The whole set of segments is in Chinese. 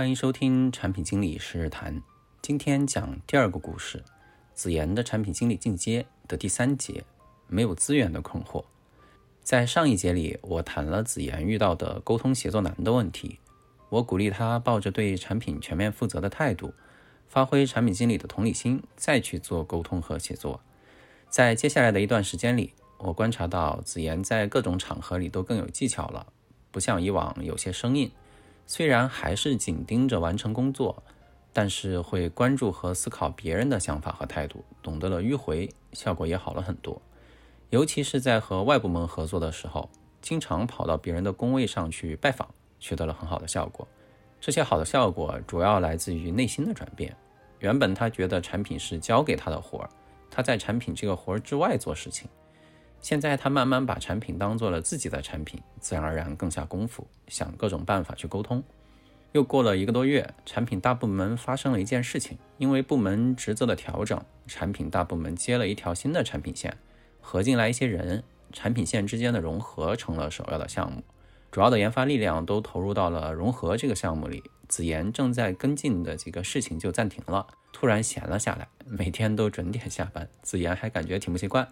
欢迎收听产品经理是日谈。今天讲第二个故事，子妍的产品经理进阶的第三节，没有资源的困惑。在上一节里，我谈了子妍遇到的沟通协作难的问题。我鼓励他抱着对产品全面负责的态度，发挥产品经理的同理心，再去做沟通和协作。在接下来的一段时间里，我观察到子妍在各种场合里都更有技巧了，不像以往有些生硬。虽然还是紧盯着完成工作，但是会关注和思考别人的想法和态度，懂得了迂回，效果也好了很多。尤其是在和外部门合作的时候，经常跑到别人的工位上去拜访，取得了很好的效果。这些好的效果主要来自于内心的转变。原本他觉得产品是交给他的活儿，他在产品这个活儿之外做事情。现在他慢慢把产品当做了自己的产品，自然而然更下功夫，想各种办法去沟通。又过了一个多月，产品大部门发生了一件事情，因为部门职责的调整，产品大部门接了一条新的产品线，合进来一些人，产品线之间的融合成了首要的项目，主要的研发力量都投入到了融合这个项目里。子妍正在跟进的几个事情就暂停了，突然闲了下来，每天都准点下班。子妍还感觉挺不习惯。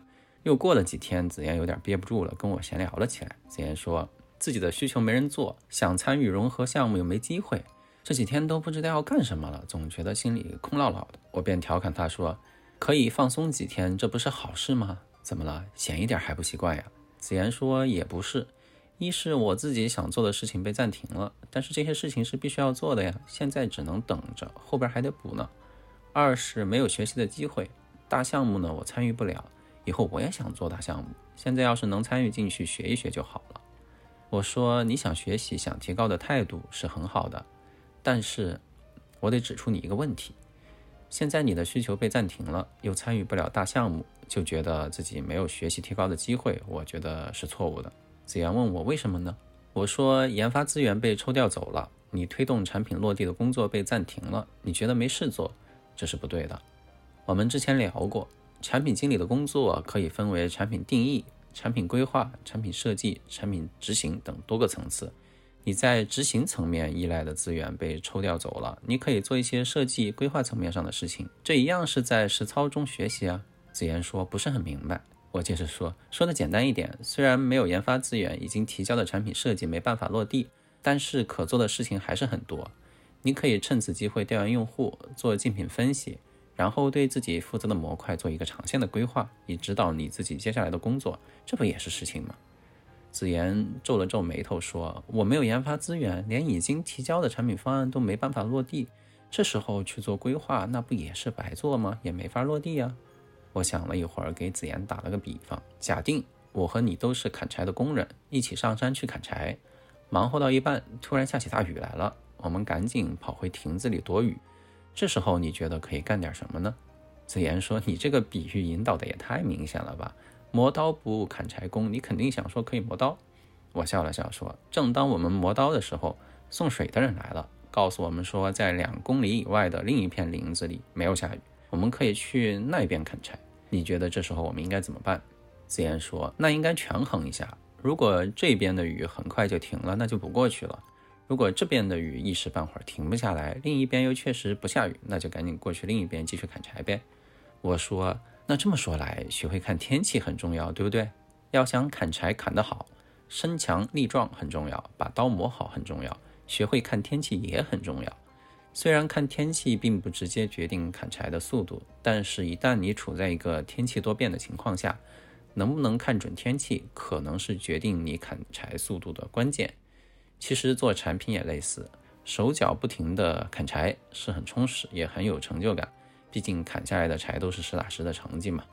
又过了几天，子妍有点憋不住了，跟我闲聊了起来。子妍说自己的需求没人做，想参与融合项目又没机会，这几天都不知道要干什么了，总觉得心里空落落的。我便调侃她说：“可以放松几天，这不是好事吗？怎么了？闲一点还不习惯呀？”子妍说：“也不是，一是我自己想做的事情被暂停了，但是这些事情是必须要做的呀，现在只能等着，后边还得补呢。二是没有学习的机会，大项目呢我参与不了。”以后我也想做大项目，现在要是能参与进去学一学就好了。我说你想学习、想提高的态度是很好的，但是我得指出你一个问题：现在你的需求被暂停了，又参与不了大项目，就觉得自己没有学习提高的机会，我觉得是错误的。子阳问我为什么呢？我说研发资源被抽调走了，你推动产品落地的工作被暂停了，你觉得没事做，这是不对的。我们之前聊过。产品经理的工作可以分为产品定义、产品规划、产品设计、产品执行等多个层次。你在执行层面依赖的资源被抽调走了，你可以做一些设计规划层面上的事情，这一样是在实操中学习啊。子言说不是很明白，我接着说，说的简单一点，虽然没有研发资源，已经提交的产品设计没办法落地，但是可做的事情还是很多。你可以趁此机会调研用户，做竞品分析。然后对自己负责的模块做一个长线的规划，以指导你自己接下来的工作，这不也是事情吗？子言皱了皱眉头说：“我没有研发资源，连已经提交的产品方案都没办法落地，这时候去做规划，那不也是白做吗？也没法落地呀。”我想了一会儿，给子言打了个比方：假定我和你都是砍柴的工人，一起上山去砍柴，忙活到一半，突然下起大雨来了，我们赶紧跑回亭子里躲雨。这时候你觉得可以干点什么呢？子言说：“你这个比喻引导的也太明显了吧？磨刀不误砍柴工，你肯定想说可以磨刀。”我笑了笑说：“正当我们磨刀的时候，送水的人来了，告诉我们说，在两公里以外的另一片林子里没有下雨，我们可以去那边砍柴。你觉得这时候我们应该怎么办？”子言说：“那应该权衡一下，如果这边的雨很快就停了，那就不过去了。”如果这边的雨一时半会儿停不下来，另一边又确实不下雨，那就赶紧过去另一边继续砍柴呗。我说，那这么说来，学会看天气很重要，对不对？要想砍柴砍得好，身强力壮很重要，把刀磨好很重要，学会看天气也很重要。虽然看天气并不直接决定砍柴的速度，但是一旦你处在一个天气多变的情况下，能不能看准天气，可能是决定你砍柴速度的关键。其实做产品也类似，手脚不停地砍柴是很充实，也很有成就感。毕竟砍下来的柴都是实打实的成绩嘛。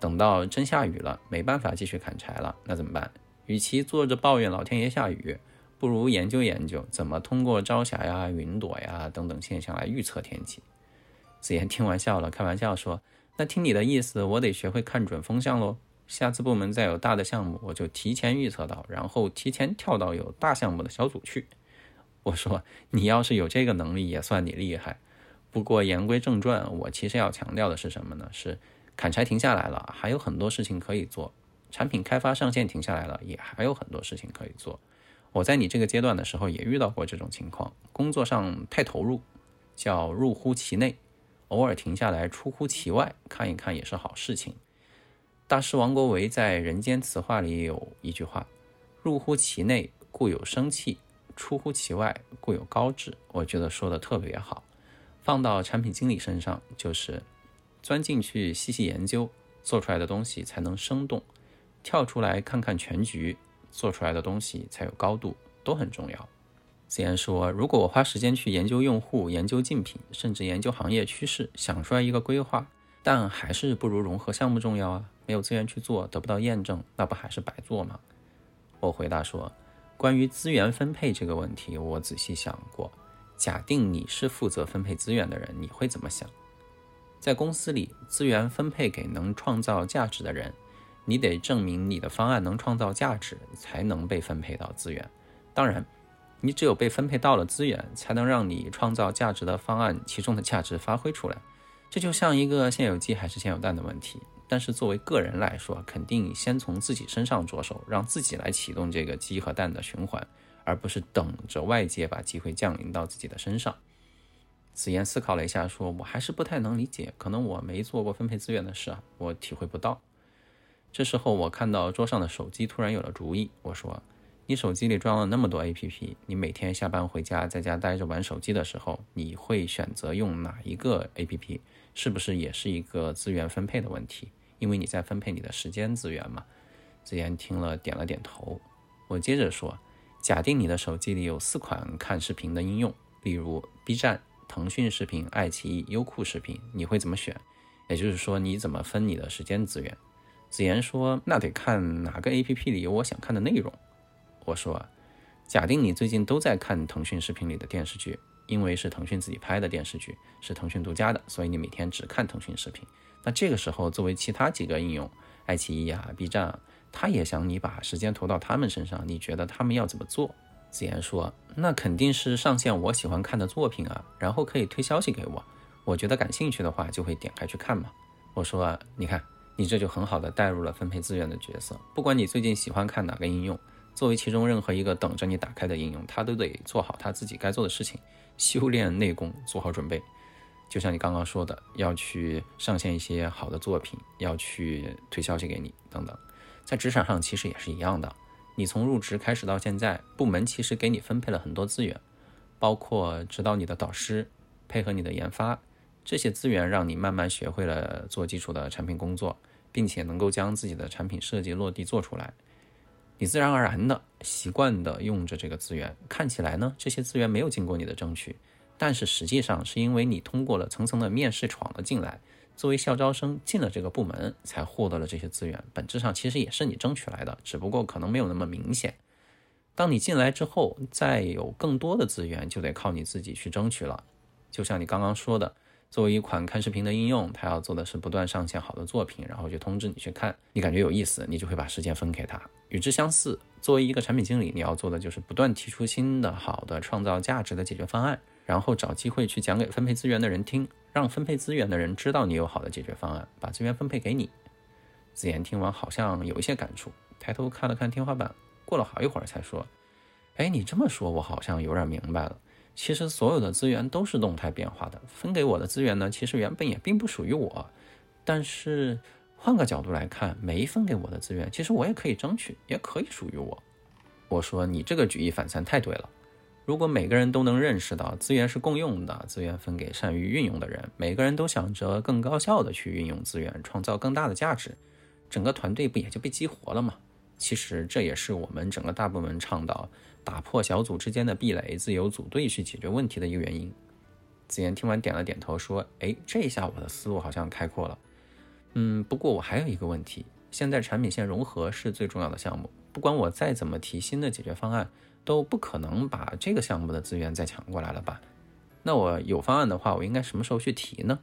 等到真下雨了，没办法继续砍柴了，那怎么办？与其坐着抱怨老天爷下雨，不如研究研究怎么通过朝霞呀、云朵呀等等现象来预测天气。子言听完笑了，开玩笑说：“那听你的意思，我得学会看准风向喽。”下次部门再有大的项目，我就提前预测到，然后提前跳到有大项目的小组去。我说，你要是有这个能力，也算你厉害。不过言归正传，我其实要强调的是什么呢？是砍柴停下来了，还有很多事情可以做；产品开发上线停下来了，也还有很多事情可以做。我在你这个阶段的时候也遇到过这种情况，工作上太投入，叫入乎其内，偶尔停下来出乎其外看一看也是好事情。大师王国维在《人间词话》里有一句话：“入乎其内，故有生气；出乎其外，故有高致。”我觉得说的特别好。放到产品经理身上，就是钻进去细细研究，做出来的东西才能生动；跳出来看看全局。做出来的东西才有高度，都很重要。子言说：“如果我花时间去研究用户、研究竞品，甚至研究行业趋势，想出来一个规划，但还是不如融合项目重要啊！没有资源去做，得不到验证，那不还是白做吗？”我回答说：“关于资源分配这个问题，我仔细想过。假定你是负责分配资源的人，你会怎么想？在公司里，资源分配给能创造价值的人。”你得证明你的方案能创造价值，才能被分配到资源。当然，你只有被分配到了资源，才能让你创造价值的方案其中的价值发挥出来。这就像一个先有鸡还是先有蛋的问题。但是作为个人来说，肯定先从自己身上着手，让自己来启动这个鸡和蛋的循环，而不是等着外界把机会降临到自己的身上。紫言思考了一下，说：“我还是不太能理解，可能我没做过分配资源的事啊，我体会不到。”这时候，我看到桌上的手机突然有了主意。我说：“你手机里装了那么多 APP，你每天下班回家在家待着玩手机的时候，你会选择用哪一个 APP？是不是也是一个资源分配的问题？因为你在分配你的时间资源嘛。”子言听了点了点头。我接着说：“假定你的手机里有四款看视频的应用，例如 B 站、腾讯视频、爱奇艺、优酷视频，你会怎么选？也就是说，你怎么分你的时间资源？”子言说：“那得看哪个 A P P 里有我想看的内容。”我说：“假定你最近都在看腾讯视频里的电视剧，因为是腾讯自己拍的电视剧，是腾讯独家的，所以你每天只看腾讯视频。那这个时候，作为其他几个应用，爱奇艺啊、B 站啊，他也想你把时间投到他们身上，你觉得他们要怎么做？”子言说：“那肯定是上线我喜欢看的作品啊，然后可以推消息给我，我觉得感兴趣的话就会点开去看嘛。”我说：“你看。”你这就很好的带入了分配资源的角色。不管你最近喜欢看哪个应用，作为其中任何一个等着你打开的应用，它都得做好它自己该做的事情，修炼内功，做好准备。就像你刚刚说的，要去上线一些好的作品，要去推消息给你等等。在职场上其实也是一样的。你从入职开始到现在，部门其实给你分配了很多资源，包括指导你的导师，配合你的研发。这些资源让你慢慢学会了做基础的产品工作，并且能够将自己的产品设计落地做出来。你自然而然的习惯的用着这个资源，看起来呢，这些资源没有经过你的争取，但是实际上是因为你通过了层层的面试闯了进来，作为校招生进了这个部门，才获得了这些资源。本质上其实也是你争取来的，只不过可能没有那么明显。当你进来之后，再有更多的资源，就得靠你自己去争取了。就像你刚刚说的。作为一款看视频的应用，它要做的是不断上线好的作品，然后就通知你去看。你感觉有意思，你就会把时间分给他。与之相似，作为一个产品经理，你要做的就是不断提出新的、好的、创造价值的解决方案，然后找机会去讲给分配资源的人听，让分配资源的人知道你有好的解决方案，把资源分配给你。子言听完好像有一些感触，抬头看了看天花板，过了好一会儿才说：“哎，你这么说，我好像有点明白了。”其实所有的资源都是动态变化的，分给我的资源呢，其实原本也并不属于我。但是换个角度来看，没分给我的资源，其实我也可以争取，也可以属于我。我说你这个举一反三太对了。如果每个人都能认识到资源是共用的，资源分给善于运用的人，每个人都想着更高效的去运用资源，创造更大的价值，整个团队不也就被激活了吗？其实这也是我们整个大部门倡导。打破小组之间的壁垒，自由组队去解决问题的一个原因。子言听完点了点头，说：“哎，这一下我的思路好像开阔了。嗯，不过我还有一个问题，现在产品线融合是最重要的项目，不管我再怎么提新的解决方案，都不可能把这个项目的资源再抢过来了吧？那我有方案的话，我应该什么时候去提呢？”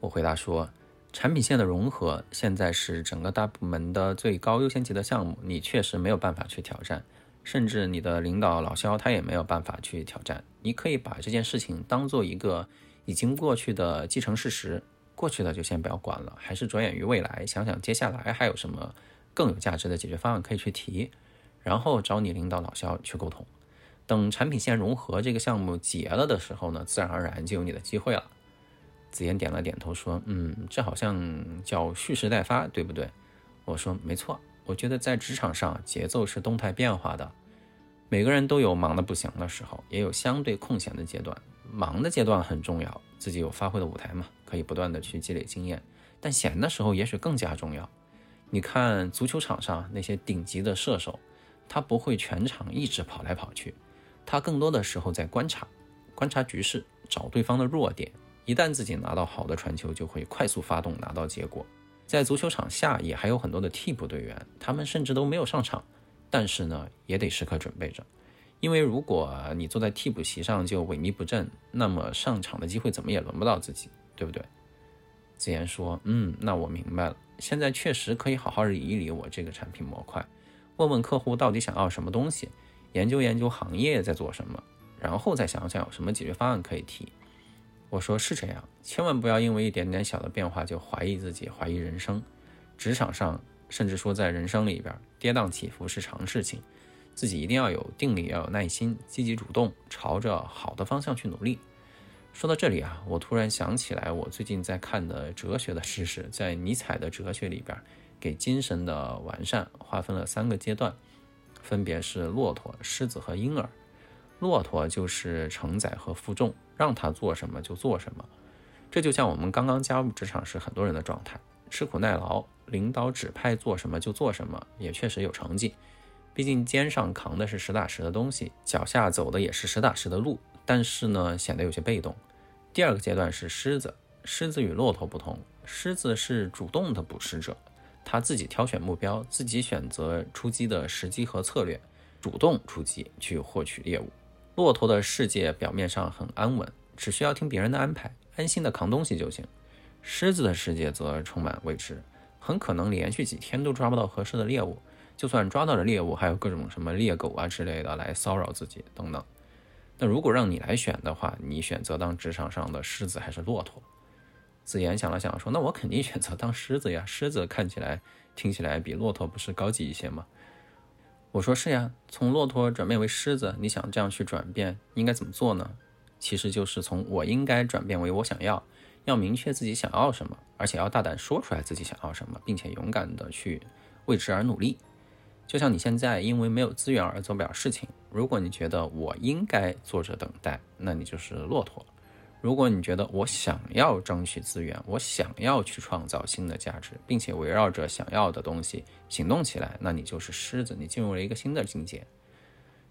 我回答说：“产品线的融合现在是整个大部门的最高优先级的项目，你确实没有办法去挑战。”甚至你的领导老肖他也没有办法去挑战。你可以把这件事情当做一个已经过去的既成事实，过去的就先不要管了，还是着眼于未来，想想接下来还有什么更有价值的解决方案可以去提。然后找你领导老肖去沟通。等产品线融合这个项目结了的时候呢，自然而然就有你的机会了。子妍点了点头说：“嗯，这好像叫蓄势待发，对不对？”我说：“没错，我觉得在职场上节奏是动态变化的，每个人都有忙得不行的时候，也有相对空闲的阶段。忙的阶段很重要，自己有发挥的舞台嘛，可以不断的去积累经验。但闲的时候也许更加重要。你看足球场上那些顶级的射手，他不会全场一直跑来跑去，他更多的时候在观察，观察局势，找对方的弱点。”一旦自己拿到好的传球，就会快速发动拿到结果。在足球场下也还有很多的替补队员，他们甚至都没有上场，但是呢也得时刻准备着，因为如果你坐在替补席上就萎靡不振，那么上场的机会怎么也轮不到自己，对不对？子言说：“嗯，那我明白了，现在确实可以好好理一理我这个产品模块，问问客户到底想要什么东西，研究研究行业在做什么，然后再想想有什么解决方案可以提。”我说是这样，千万不要因为一点点小的变化就怀疑自己、怀疑人生。职场上，甚至说在人生里边，跌宕起伏是常事情，自己一定要有定力，要有耐心，积极主动，朝着好的方向去努力。说到这里啊，我突然想起来，我最近在看的哲学的知识，在尼采的哲学里边，给精神的完善划分了三个阶段，分别是骆驼、狮子和婴儿。骆驼就是承载和负重，让他做什么就做什么。这就像我们刚刚加入职场时很多人的状态，吃苦耐劳，领导指派做什么就做什么，也确实有成绩。毕竟肩上扛的是实打实的东西，脚下走的也是实打实的路，但是呢，显得有些被动。第二个阶段是狮子，狮子与骆驼不同，狮子是主动的捕食者，他自己挑选目标，自己选择出击的时机和策略，主动出击去获取猎物。骆驼的世界表面上很安稳，只需要听别人的安排，安心的扛东西就行。狮子的世界则充满未知，很可能连续几天都抓不到合适的猎物，就算抓到了猎物，还有各种什么猎狗啊之类的来骚扰自己等等。那如果让你来选的话，你选择当职场上的狮子还是骆驼？子言想了想说：“那我肯定选择当狮子呀，狮子看起来、听起来比骆驼不是高级一些吗？”我说是呀，从骆驼转变为狮子，你想这样去转变，应该怎么做呢？其实就是从我应该转变为我想要，要明确自己想要什么，而且要大胆说出来自己想要什么，并且勇敢的去为之而努力。就像你现在因为没有资源而做不了事情，如果你觉得我应该坐着等待，那你就是骆驼。如果你觉得我想要争取资源，我想要去创造新的价值，并且围绕着想要的东西行动起来，那你就是狮子，你进入了一个新的境界。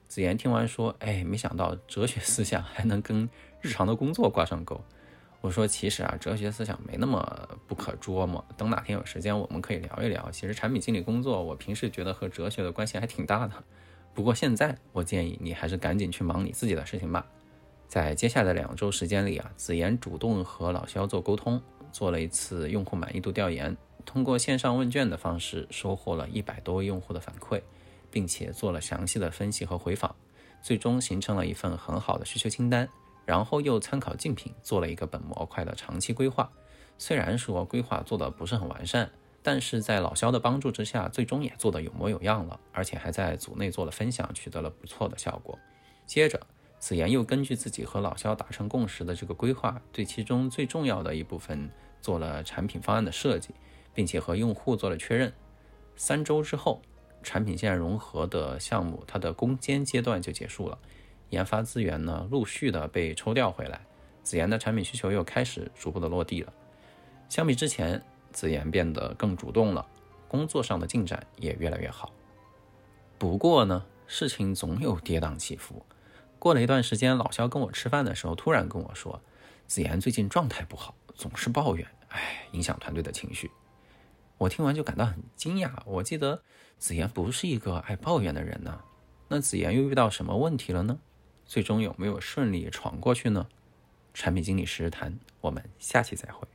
子言听完说：“哎，没想到哲学思想还能跟日常的工作挂上钩。”我说：“其实啊，哲学思想没那么不可捉摸。等哪天有时间，我们可以聊一聊。其实产品经理工作，我平时觉得和哲学的关系还挺大的。不过现在，我建议你还是赶紧去忙你自己的事情吧。”在接下来的两周时间里啊，子妍主动和老肖做沟通，做了一次用户满意度调研，通过线上问卷的方式收获了一百多位用户的反馈，并且做了详细的分析和回访，最终形成了一份很好的需求清单。然后又参考竞品做了一个本模块的长期规划。虽然说规划做的不是很完善，但是在老肖的帮助之下，最终也做得有模有样了，而且还在组内做了分享，取得了不错的效果。接着。子妍又根据自己和老肖达成共识的这个规划，对其中最重要的一部分做了产品方案的设计，并且和用户做了确认。三周之后，产品线融合的项目它的攻坚阶段就结束了，研发资源呢陆续的被抽调回来，子妍的产品需求又开始逐步的落地了。相比之前，子妍变得更主动了，工作上的进展也越来越好。不过呢，事情总有跌宕起伏。过了一段时间，老肖跟我吃饭的时候，突然跟我说：“子妍最近状态不好，总是抱怨，哎，影响团队的情绪。”我听完就感到很惊讶。我记得子妍不是一个爱抱怨的人呢。那子妍又遇到什么问题了呢？最终有没有顺利闯过去呢？产品经理实时谈，我们下期再会。